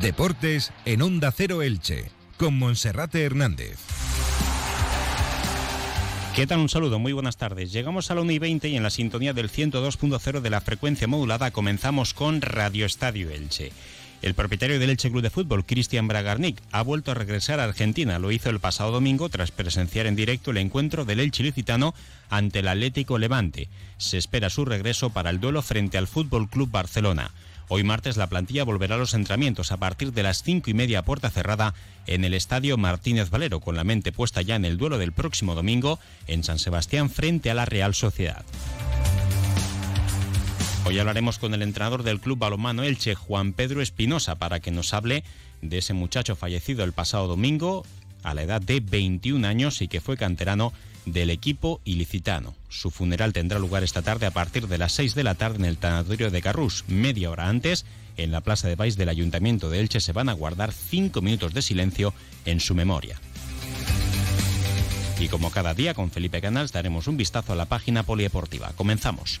Deportes en Onda Cero Elche, con Monserrate Hernández. ¿Qué tal? Un saludo, muy buenas tardes. Llegamos a la 1 y 20 y en la sintonía del 102.0 de la frecuencia modulada comenzamos con Radio Estadio Elche. El propietario del Elche Club de Fútbol, Cristian Bragarnik, ha vuelto a regresar a Argentina. Lo hizo el pasado domingo tras presenciar en directo el encuentro del Elche Licitano ante el Atlético Levante. Se espera su regreso para el duelo frente al Fútbol Club Barcelona. Hoy martes la plantilla volverá a los entrenamientos a partir de las cinco y media puerta cerrada en el Estadio Martínez Valero, con la mente puesta ya en el duelo del próximo domingo en San Sebastián frente a la Real Sociedad. Hoy hablaremos con el entrenador del Club Balomano Elche, Juan Pedro Espinosa, para que nos hable de ese muchacho fallecido el pasado domingo a la edad de 21 años y que fue canterano del equipo ilicitano. Su funeral tendrá lugar esta tarde a partir de las 6 de la tarde en el tanatorio de Carrús. Media hora antes, en la plaza de Baix del Ayuntamiento de Elche, se van a guardar cinco minutos de silencio en su memoria. Y como cada día con Felipe Canals daremos un vistazo a la página polieportiva. Comenzamos.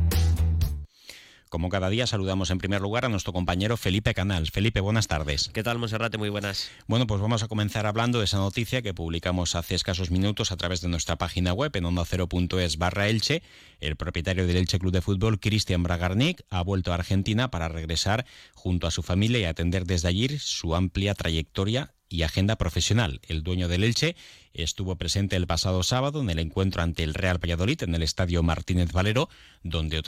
Como cada día saludamos en primer lugar a nuestro compañero Felipe Canals. Felipe, buenas tardes. ¿Qué tal, Monserrate? Muy buenas. Bueno, pues vamos a comenzar hablando de esa noticia que publicamos hace escasos minutos a través de nuestra página web en onda0.es barra Elche. El propietario del Elche Club de Fútbol, Cristian Bragarnik, ha vuelto a Argentina para regresar junto a su familia y atender desde allí su amplia trayectoria y agenda profesional. El dueño del Elche estuvo presente el pasado sábado en el encuentro ante el Real Valladolid en el Estadio Martínez Valero, donde,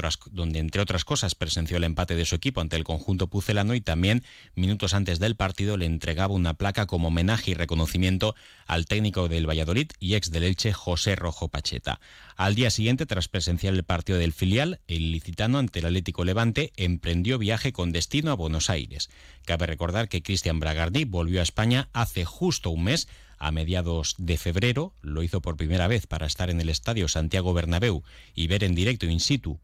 entre otras cosas presenció el empate de su equipo ante el conjunto pucelano y también minutos antes del partido le entregaba una placa como homenaje y reconocimiento al técnico del Valladolid y ex del Elche José Rojo Pacheta. Al día siguiente, tras presenciar el partido del filial, el licitano ante el Atlético Levante emprendió viaje con destino a Buenos Aires. Cabe recordar que Cristian Bragarni volvió a España hace justo un mes a mediados de febrero. Lo hizo por primera vez para estar en el estadio Santiago Bernabéu y ver en directo in situ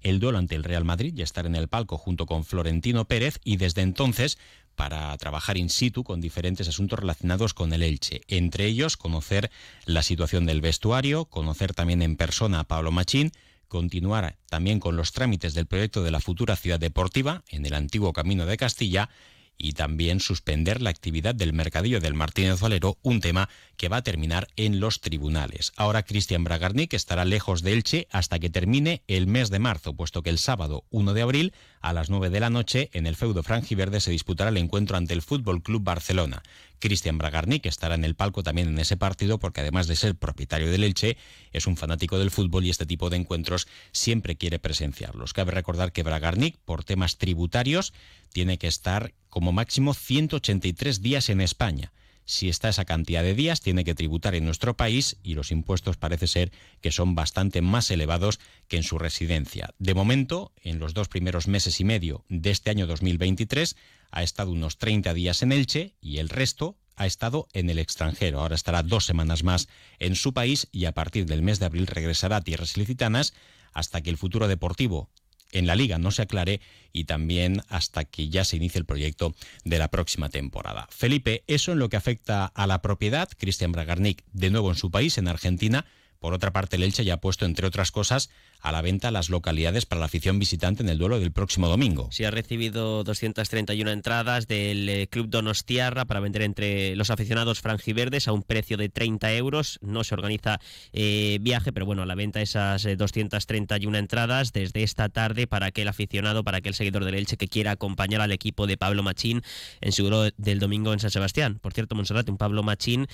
el duelo ante el Real Madrid y estar en el palco junto con Florentino Pérez y desde entonces para trabajar in situ con diferentes asuntos relacionados con el Elche, entre ellos conocer la situación del vestuario, conocer también en persona a Pablo Machín, continuar también con los trámites del proyecto de la futura ciudad deportiva en el antiguo Camino de Castilla y también suspender la actividad del mercadillo del Martínez Valero, un tema que va a terminar en los tribunales. Ahora Cristian Bragarnik estará lejos de Elche hasta que termine el mes de marzo, puesto que el sábado 1 de abril a las 9 de la noche en el feudo franjiverde se disputará el encuentro ante el Fútbol Club Barcelona. Cristian Bragarnik estará en el palco también en ese partido porque además de ser propietario del Elche, es un fanático del fútbol y este tipo de encuentros siempre quiere presenciarlos. Cabe recordar que Bragarnik, por temas tributarios, tiene que estar como máximo 183 días en España. Si está esa cantidad de días, tiene que tributar en nuestro país y los impuestos parece ser que son bastante más elevados que en su residencia. De momento, en los dos primeros meses y medio de este año 2023, ha estado unos 30 días en Elche y el resto ha estado en el extranjero. Ahora estará dos semanas más en su país y a partir del mes de abril regresará a tierras ilicitanas hasta que el futuro deportivo en la liga no se aclare y también hasta que ya se inicie el proyecto de la próxima temporada. Felipe, eso en lo que afecta a la propiedad, Cristian Bragarnik de nuevo en su país, en Argentina. Por otra parte, el Elche ya ha puesto, entre otras cosas, a la venta las localidades para la afición visitante en el duelo del próximo domingo. Sí, ha recibido 231 entradas del eh, Club Donostiarra para vender entre los aficionados franjiverdes a un precio de 30 euros. No se organiza eh, viaje, pero bueno, a la venta esas 231 eh, entradas desde esta tarde para aquel aficionado, para aquel seguidor del Elche que quiera acompañar al equipo de Pablo Machín en su duelo del domingo en San Sebastián. Por cierto, Monserrat, un Pablo Machín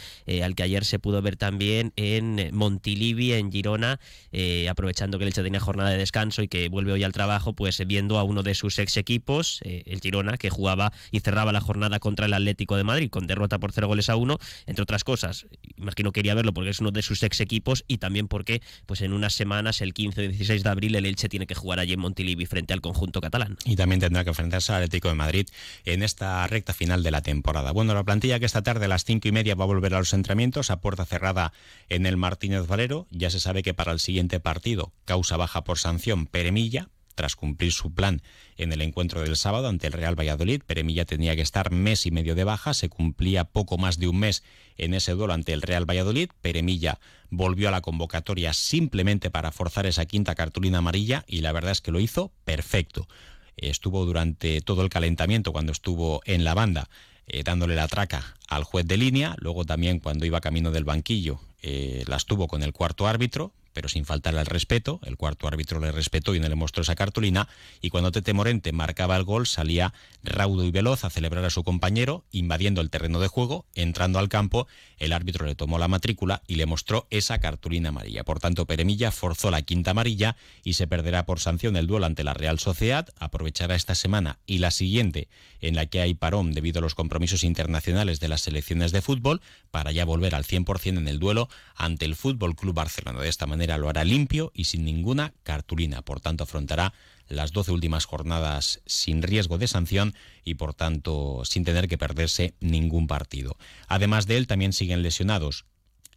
al que ayer se pudo ver también en Montilivi, en Girona, aprovechando que el Elche tenía jornada de descanso y que vuelve hoy al trabajo, pues viendo a uno de sus ex equipos, el Girona, que jugaba y cerraba la jornada contra el Atlético de Madrid con derrota por cero goles a uno, entre otras cosas. Imagino quería verlo porque es uno de sus ex equipos y también porque pues en unas semanas, el 15 y 16 de abril, el Elche tiene que jugar allí en Montilivi frente al conjunto catalán. Y también tendrá que enfrentarse al Atlético de Madrid en esta recta final de la temporada. Bueno, la plantilla que esta tarde a las cinco y media va a volver a los entrenamientos a puerta cerrada en el Martínez Valero. Ya se sabe que para el siguiente partido, causa baja por sanción Peremilla, tras cumplir su plan en el encuentro del sábado ante el Real Valladolid. Peremilla tenía que estar mes y medio de baja, se cumplía poco más de un mes en ese duelo ante el Real Valladolid. Peremilla volvió a la convocatoria simplemente para forzar esa quinta cartulina amarilla y la verdad es que lo hizo perfecto. Estuvo durante todo el calentamiento cuando estuvo en la banda eh, dándole la traca al juez de línea, luego también cuando iba camino del banquillo eh, las tuvo con el cuarto árbitro, pero sin faltarle al respeto. El cuarto árbitro le respetó y no le mostró esa cartulina. Y cuando Tete Morente marcaba el gol, salía raudo y veloz a celebrar a su compañero, invadiendo el terreno de juego, entrando al campo. El árbitro le tomó la matrícula y le mostró esa cartulina amarilla. Por tanto, Peremilla forzó la quinta amarilla y se perderá por sanción el duelo ante la Real Sociedad. Aprovechará esta semana y la siguiente, en la que hay parón debido a los compromisos internacionales de las selecciones de fútbol, para ya volver al 100% en el duelo ante el Fútbol Club Barcelona. De esta manera, lo hará limpio y sin ninguna cartulina. Por tanto, afrontará las 12 últimas jornadas sin riesgo de sanción y, por tanto, sin tener que perderse ningún partido. Además de él, también siguen lesionados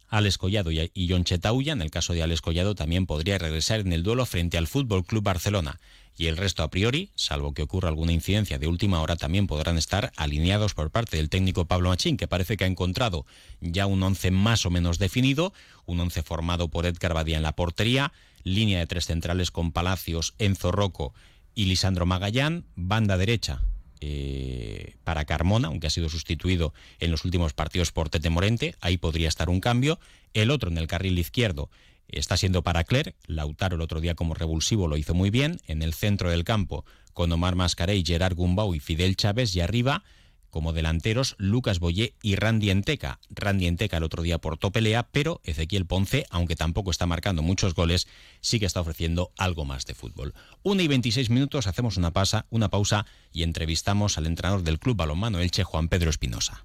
Alex Collado y John Chetauya. En el caso de Alex Collado, también podría regresar en el duelo frente al Fútbol Club Barcelona y el resto a priori, salvo que ocurra alguna incidencia de última hora, también podrán estar alineados por parte del técnico Pablo Machín, que parece que ha encontrado ya un once más o menos definido, un once formado por Edgar Badía en la portería, línea de tres centrales con Palacios, Enzo Rocco y Lisandro Magallán, banda derecha eh, para Carmona, aunque ha sido sustituido en los últimos partidos por Tete Morente, ahí podría estar un cambio. El otro en el carril izquierdo está siendo para Cler. Lautaro el otro día como revulsivo lo hizo muy bien. En el centro del campo con Omar Mascarey, Gerard Gumbau y Fidel Chávez. Y arriba como delanteros Lucas Boyé y Randy Enteca. Randy Enteca el otro día por pelea, pero Ezequiel Ponce, aunque tampoco está marcando muchos goles, sí que está ofreciendo algo más de fútbol. Una y 26 minutos, hacemos una, pausa, una pausa y entrevistamos al entrenador del Club Balonmano Elche, Juan Pedro Espinosa.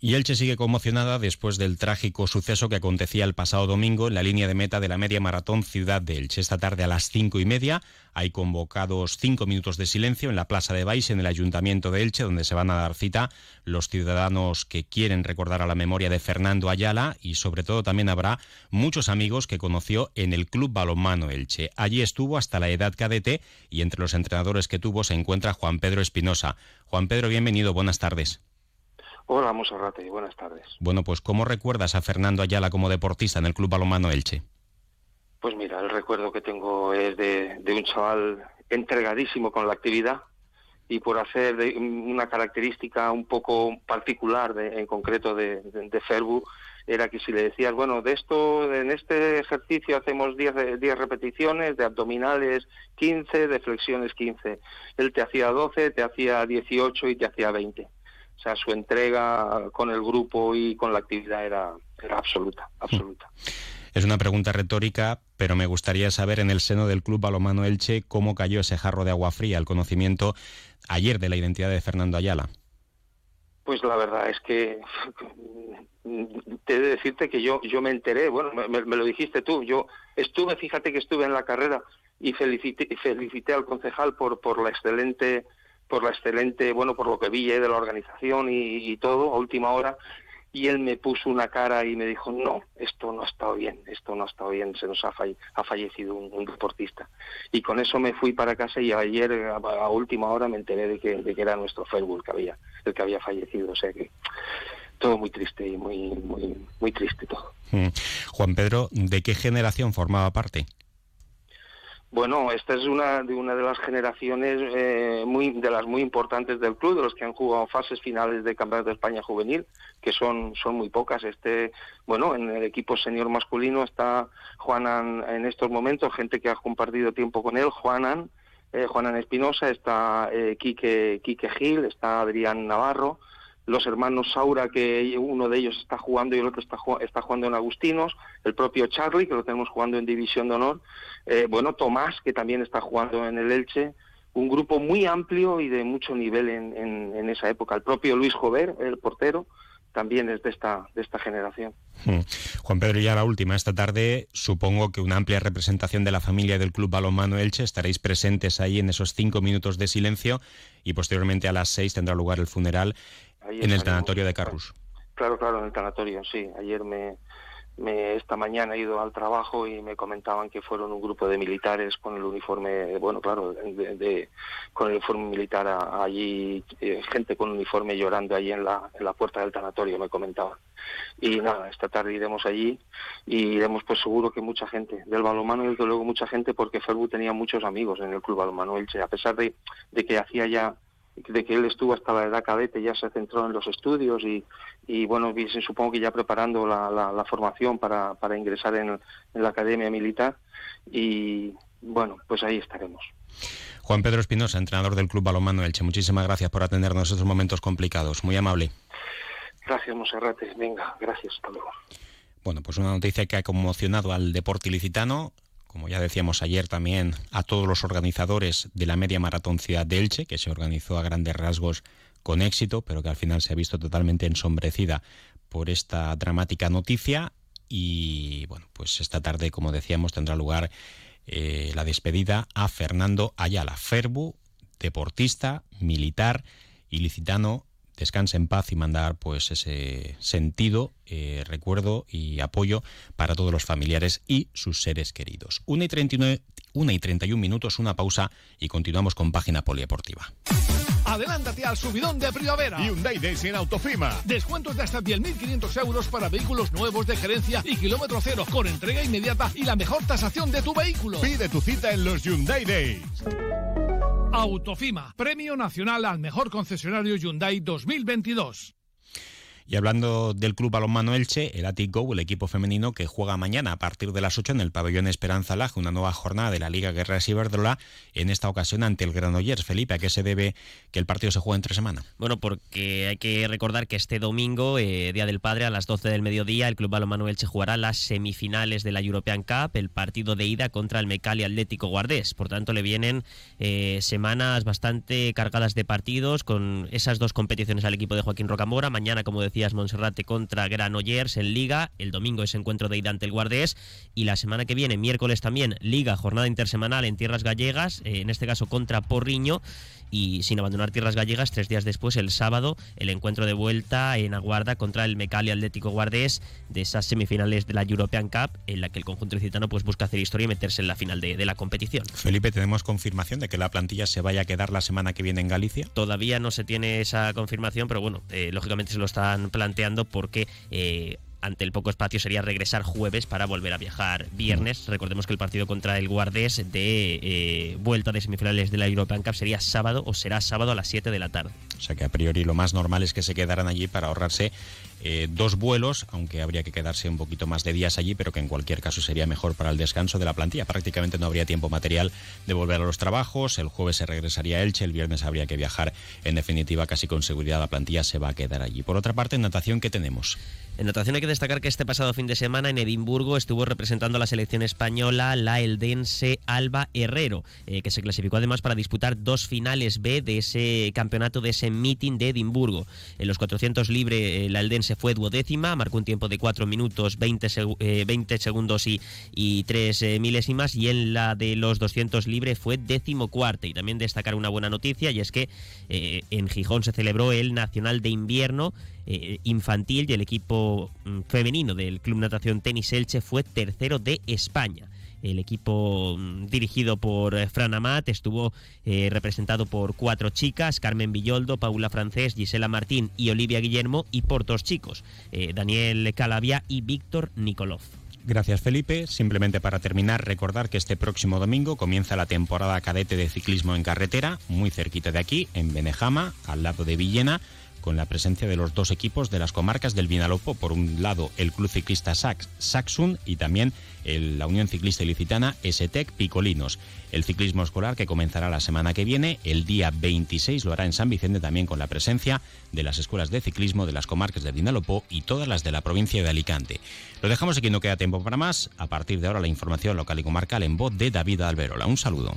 Y Elche sigue conmocionada después del trágico suceso que acontecía el pasado domingo en la línea de meta de la media maratón Ciudad de Elche. Esta tarde a las cinco y media hay convocados cinco minutos de silencio en la Plaza de Baix, en el Ayuntamiento de Elche, donde se van a dar cita los ciudadanos que quieren recordar a la memoria de Fernando Ayala y sobre todo también habrá muchos amigos que conoció en el Club Balonmano Elche. Allí estuvo hasta la edad cadete y entre los entrenadores que tuvo se encuentra Juan Pedro Espinosa. Juan Pedro, bienvenido, buenas tardes. Hola, Monserrate, buenas tardes. Bueno, pues ¿cómo recuerdas a Fernando Ayala como deportista en el Club Balomano Elche? Pues mira, el recuerdo que tengo es de, un chaval entregadísimo con la actividad y por hacer una característica un poco particular en concreto de, de, Ferbu era que si le decías, bueno, de esto, en este ejercicio hacemos 10, 10 repeticiones, de abdominales 15, de flexiones 15. Él te hacía 12, te hacía 18 y te hacía 20. O sea, su entrega con el grupo y con la actividad era, absoluta, absoluta. Es una pregunta retórica, pero me gustaría saber en el seno del Club Balomano Elche cómo cayó ese jarro de agua fría, el conocimiento ayer de la identidad de Fernando Ayala. Pues la verdad es que te he de decirte que yo yo me enteré, bueno, me, lo dijiste tú, yo estuve, fíjate que estuve en la carrera y felicité, felicité al concejal por por la excelente por la excelente, bueno, por lo que vi eh, de la organización y, y todo a última hora y él me puso una cara y me dijo, no, esto no ha estado bien, esto no ha estado bien, se nos ha, fallecido un, deportista. Y con eso me fui para casa y ayer a, última hora me enteré de que, de que era nuestro Facebook que había, el que había fallecido, o sea que todo muy triste y muy, muy, muy triste todo. Mm. Juan Pedro, ¿de qué generación formaba parte? Bueno, esta es una de una de las generaciones eh, muy de las muy importantes del club, de los que han jugado fases finales de Campeonato de España juvenil, que son son muy pocas. Este, bueno, en el equipo senior masculino está Juanan en estos momentos, gente que ha compartido tiempo con él, Juanan, eh, Juanan Espinosa, está eh, Quique Quique Gil, está Adrián Navarro, los hermanos Saura, que uno de ellos está jugando y el otro está, está jugando en Agustinos, el propio Charlie, que lo tenemos jugando en División de Honor, eh, bueno, Tomás, que también está jugando en el Elche, un grupo muy amplio y de mucho nivel en, en, esa época. El propio Luis Jover, el portero, también es de esta, de esta generación. Hmm. Juan Pedro, ya la última. Esta tarde supongo que una amplia representación de la familia del Club Balonmano Elche estaréis presentes ahí en esos cinco minutos de silencio y posteriormente a las seis tendrá lugar el funeral en el tanatorio de Carrus. Claro, claro, en el tanatorio, sí. Ayer me, me, esta mañana he ido al trabajo y me comentaban que fueron un grupo de militares con el uniforme, bueno, claro, de, con el uniforme militar allí, eh, gente con uniforme llorando allí en la, en la puerta del tanatorio, me comentaban. Y nada, esta tarde iremos allí y iremos pues seguro que mucha gente del balonmano y desde luego mucha gente porque Ferbu tenía muchos amigos en el club balonmano Elche, a pesar de, de que hacía ya de que él estuvo hasta la edad cadete, ya se centró en los estudios y, y bueno, supongo que ya preparando la, la, formación para, para ingresar en, la Academia Militar y bueno, pues ahí estaremos. Juan Pedro Espinosa, entrenador del Club Balonmano Elche, muchísimas gracias por atendernos estos momentos complicados, muy amable. Gracias, Monserrate. Venga, gracias, hasta luego. Bueno, pues una noticia que ha conmocionado al deporte ilicitano como ya decíamos ayer también, a todos los organizadores de la media maratón Ciudad de Elche, que se organizó a grandes rasgos con éxito, pero que al final se ha visto totalmente ensombrecida por esta dramática noticia. Y bueno, pues esta tarde, como decíamos, tendrá lugar eh, la despedida a Fernando Ayala, Ferbu, deportista, militar, ilicitano descanse en paz y mandar pues ese sentido, eh, recuerdo y apoyo para todos los familiares y sus seres queridos. 1 y, 39, 1 y 31 minutos, una pausa y continuamos con página polideportiva. Adelántate al subidón de primavera. Hyundai Days en Autofima. Descuentos de hasta 10.500 euros para vehículos nuevos de gerencia y kilómetro cero, con entrega inmediata y la mejor tasación de tu vehículo. Pide tu cita en los Hyundai Days. Autofima, Premio Nacional al Mejor Concesionario Hyundai 2022. Y hablando del Club Balonmano Elche, el Atic Go, el equipo femenino que juega mañana a partir de las 8 en el pabellón Esperanza Lag, una nueva jornada de la Liga Guerra Iberdrola, en esta ocasión ante el Granollers. Felipe, ¿a qué se debe que el partido se juegue entre semana? Bueno, porque hay que recordar que este domingo, eh, Día del Padre, a las 12 del mediodía, el Club Balonmano Elche jugará las semifinales de la European Cup, el partido de ida contra el Mecali Atlético Guardés. Por tanto, le vienen eh, semanas bastante cargadas de partidos con esas dos competiciones al equipo de Joaquín Rocamora. Mañana, como decía, Monserrate contra Granollers en Liga, el domingo es encuentro de ida ante el Guardés y la semana que viene, miércoles también, Liga, jornada intersemanal en tierras gallegas, eh, en este caso contra Porriño y sin abandonar tierras gallegas, tres días después, el sábado, el encuentro de vuelta en Aguarda contra el Mecali Atlético Guardés de esas semifinales de la European Cup, en la que el conjunto licitano pues, busca hacer historia y meterse en la final de, la competición. Felipe, ¿tenemos confirmación de que la plantilla se vaya a quedar la semana que viene en Galicia? Todavía no se tiene esa confirmación, pero bueno, eh, lógicamente se lo están planteando porque eh, ante el poco espacio sería regresar jueves para volver a viajar viernes. Recordemos que el partido contra el Guardés de eh, vuelta de semifinales de la European Cup sería sábado o será sábado a las 7 de la tarde. O sea que a priori lo más normal es que se quedaran allí para ahorrarse eh, dos vuelos, aunque habría que quedarse un poquito más de días allí, pero que en cualquier caso sería mejor para el descanso de la plantilla. Prácticamente no habría tiempo material de volver a los trabajos, el jueves se regresaría a Elche, el viernes habría que viajar. En definitiva, casi con seguridad la plantilla se va a quedar allí. Por otra parte, en natación, ¿qué tenemos? En natación hay que destacar que este pasado fin de semana en Edimburgo estuvo representando a la selección española la eldense Alba Herrero, eh, que se clasificó además para disputar dos finales B de ese campeonato de ese meeting de Edimburgo. En los 400 libre el aldense fue duodécima, marcó un tiempo de 4 minutos 20, 20 segundos y, y 3 milésimas y en la de los 200 libre fue décimo cuarta. Y también destacar una buena noticia y es que en Gijón se celebró el Nacional de Invierno eh, infantil y el equipo mm, femenino del Club Natación Tenis Elche fue tercero de España. El equipo mm, dirigido por eh, Fran Amat estuvo eh, representado por cuatro chicas, Carmen Villoldo, Paula Francés, Gisela Martín y Olivia Guillermo, y por dos chicos, Daniel Calavia y Víctor Nikolov. Gracias Felipe. Simplemente para terminar, recordar que este próximo domingo comienza la temporada cadete de ciclismo en carretera, muy cerquita de aquí, en Benejama, al lado de Villena con la presencia de los dos equipos de las comarcas del Vinalopó. Por un lado, el Club Ciclista Sax, Saxun y también la Unión Ciclista Ilicitana STEC Picolinos. El ciclismo escolar que comenzará la semana que viene, el día 26 lo hará en San Vicente también con la presencia de las escuelas de ciclismo de las comarcas del Vinalopó y todas las de la provincia de Alicante. Lo dejamos aquí, no queda tiempo para más. A partir de ahora la información local y comarcal en voz de David Alberola. Un saludo.